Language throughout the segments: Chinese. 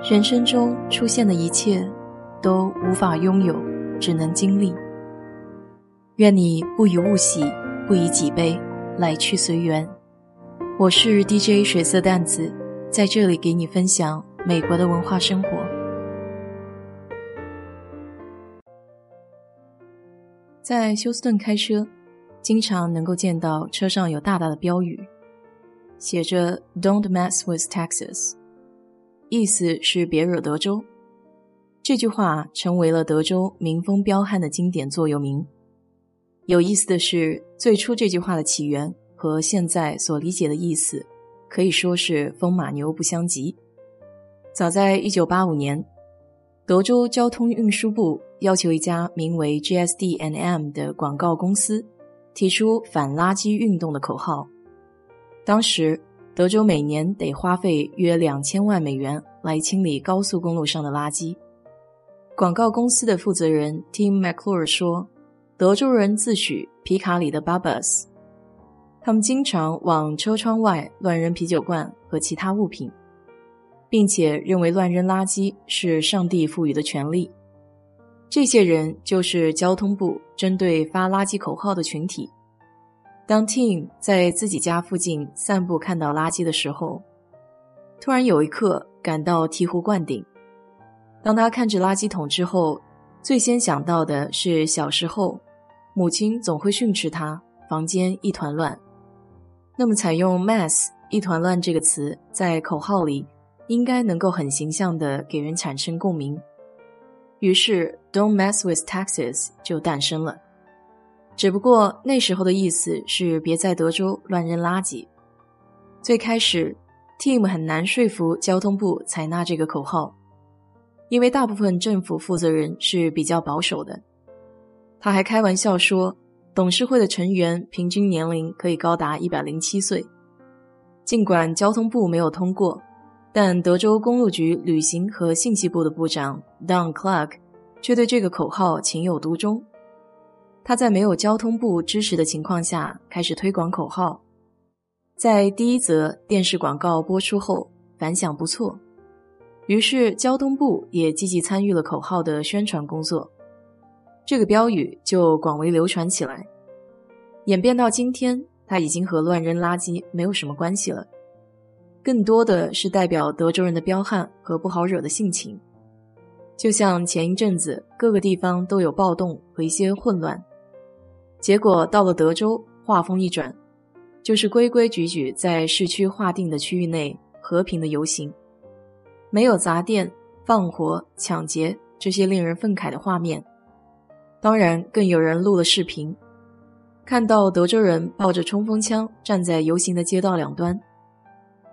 人生中出现的一切，都无法拥有，只能经历。愿你不以物喜，不以己悲，来去随缘。我是 DJ 水色淡子，在这里给你分享美国的文化生活。在休斯顿开车，经常能够见到车上有大大的标语，写着 “Don't mess with Texas”。意思是别惹德州。这句话成为了德州民风彪悍的经典座右铭。有意思的是，最初这句话的起源和现在所理解的意思可以说是风马牛不相及。早在1985年，德州交通运输部要求一家名为 GSD&M 的广告公司提出反垃圾运动的口号。当时。德州每年得花费约两千万美元来清理高速公路上的垃圾。广告公司的负责人 Tim McClure 说：“德州人自诩皮卡里的 Bubbas，他们经常往车窗外乱扔啤酒罐和其他物品，并且认为乱扔垃圾是上帝赋予的权利。这些人就是交通部针对发垃圾口号的群体。”当 Tim 在自己家附近散步看到垃圾的时候，突然有一刻感到醍醐灌顶。当他看着垃圾桶之后，最先想到的是小时候母亲总会训斥他房间一团乱。那么，采用 “mess” 一团乱这个词在口号里，应该能够很形象地给人产生共鸣。于是，“Don't mess with taxes” 就诞生了。只不过那时候的意思是别在德州乱扔垃圾。最开始，Tim 很难说服交通部采纳这个口号，因为大部分政府负责人是比较保守的。他还开玩笑说，董事会的成员平均年龄可以高达一百零七岁。尽管交通部没有通过，但德州公路局旅行和信息部的部长 Don Clark 却对这个口号情有独钟。他在没有交通部支持的情况下开始推广口号，在第一则电视广告播出后反响不错，于是交通部也积极参与了口号的宣传工作，这个标语就广为流传起来。演变到今天，它已经和乱扔垃圾没有什么关系了，更多的是代表德州人的彪悍和不好惹的性情，就像前一阵子各个地方都有暴动和一些混乱。结果到了德州，话锋一转，就是规规矩矩在市区划定的区域内和平的游行，没有砸店、放火、抢劫这些令人愤慨的画面。当然，更有人录了视频，看到德州人抱着冲锋枪站在游行的街道两端，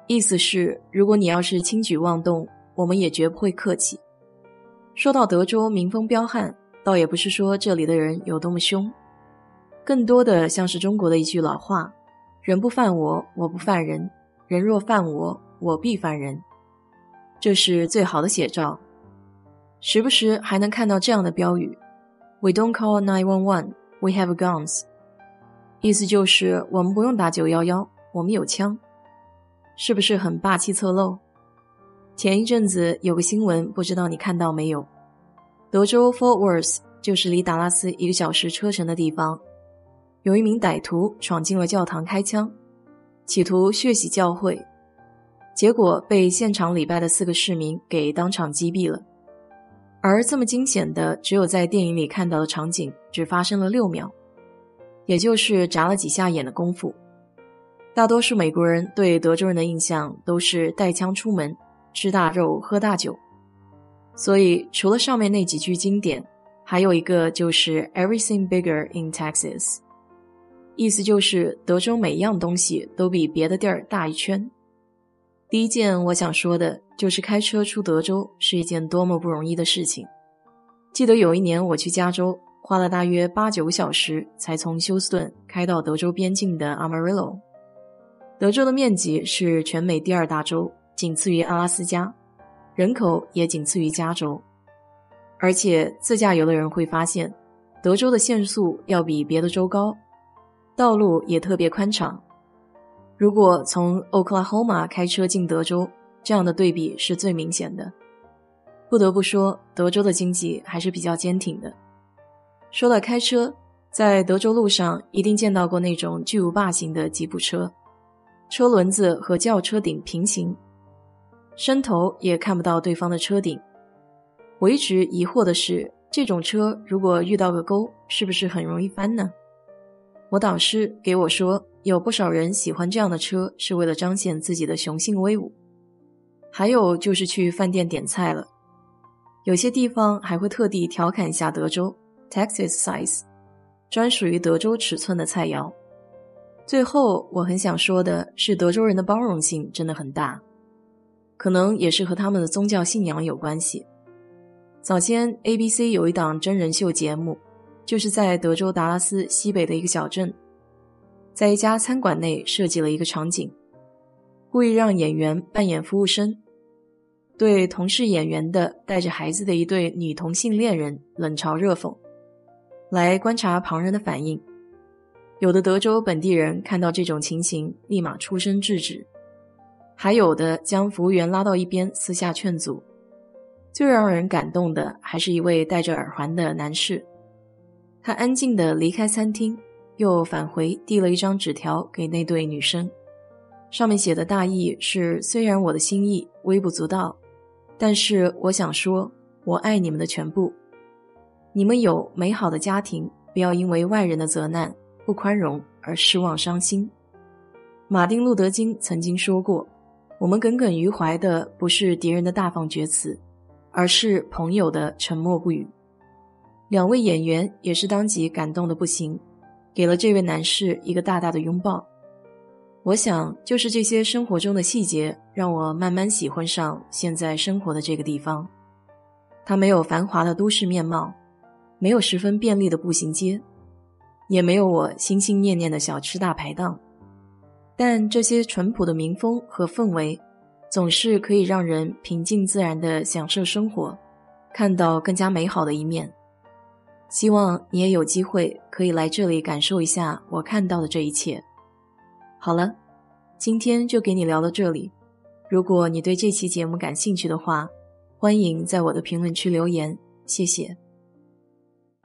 意思是：如果你要是轻举妄动，我们也绝不会客气。说到德州民风彪悍，倒也不是说这里的人有多么凶。更多的像是中国的一句老话：“人不犯我，我不犯人；人若犯我，我必犯人。”这是最好的写照。时不时还能看到这样的标语：“We don't call nine one one, we have guns。”意思就是我们不用打九幺幺，我们有枪。是不是很霸气侧漏？前一阵子有个新闻，不知道你看到没有？德州 Fort Worth 就是离达拉斯一个小时车程的地方。有一名歹徒闯进了教堂开枪，企图血洗教会，结果被现场礼拜的四个市民给当场击毙了。而这么惊险的，只有在电影里看到的场景，只发生了六秒，也就是眨了几下眼的功夫。大多数美国人对德州人的印象都是带枪出门，吃大肉，喝大酒。所以除了上面那几句经典，还有一个就是 “Everything bigger in Texas”。意思就是，德州每样东西都比别的地儿大一圈。第一件我想说的就是开车出德州是一件多么不容易的事情。记得有一年我去加州，花了大约八九个小时才从休斯顿开到德州边境的 Amarillo。德州的面积是全美第二大州，仅次于阿拉斯加，人口也仅次于加州。而且自驾游的人会发现，德州的限速要比别的州高。道路也特别宽敞。如果从 Oklahoma 开车进德州，这样的对比是最明显的。不得不说，德州的经济还是比较坚挺的。说到开车，在德州路上一定见到过那种巨无霸型的吉普车，车轮子和轿车顶平行，伸头也看不到对方的车顶。我一直疑惑的是，这种车如果遇到个沟，是不是很容易翻呢？我导师给我说，有不少人喜欢这样的车，是为了彰显自己的雄性威武。还有就是去饭店点菜了，有些地方还会特地调侃一下德州 （Texas size），专属于德州尺寸的菜肴。最后，我很想说的是，德州人的包容性真的很大，可能也是和他们的宗教信仰有关系。早先，ABC 有一档真人秀节目，就是在德州达拉斯西北的一个小镇，在一家餐馆内设计了一个场景，故意让演员扮演服务生，对同是演员的带着孩子的一对女同性恋人冷嘲热讽，来观察旁人的反应。有的德州本地人看到这种情形，立马出声制止；还有的将服务员拉到一边，私下劝阻。最让人感动的还是一位戴着耳环的男士，他安静地离开餐厅，又返回递了一张纸条给那对女生，上面写的大意是：虽然我的心意微不足道，但是我想说，我爱你们的全部。你们有美好的家庭，不要因为外人的责难、不宽容而失望伤心。马丁·路德·金曾经说过：“我们耿耿于怀的不是敌人的大放厥词。”而是朋友的沉默不语。两位演员也是当即感动的不行，给了这位男士一个大大的拥抱。我想，就是这些生活中的细节，让我慢慢喜欢上现在生活的这个地方。它没有繁华的都市面貌，没有十分便利的步行街，也没有我心心念念的小吃大排档，但这些淳朴的民风和氛围。总是可以让人平静自然的享受生活，看到更加美好的一面。希望你也有机会可以来这里感受一下我看到的这一切。好了，今天就给你聊到这里。如果你对这期节目感兴趣的话，欢迎在我的评论区留言，谢谢。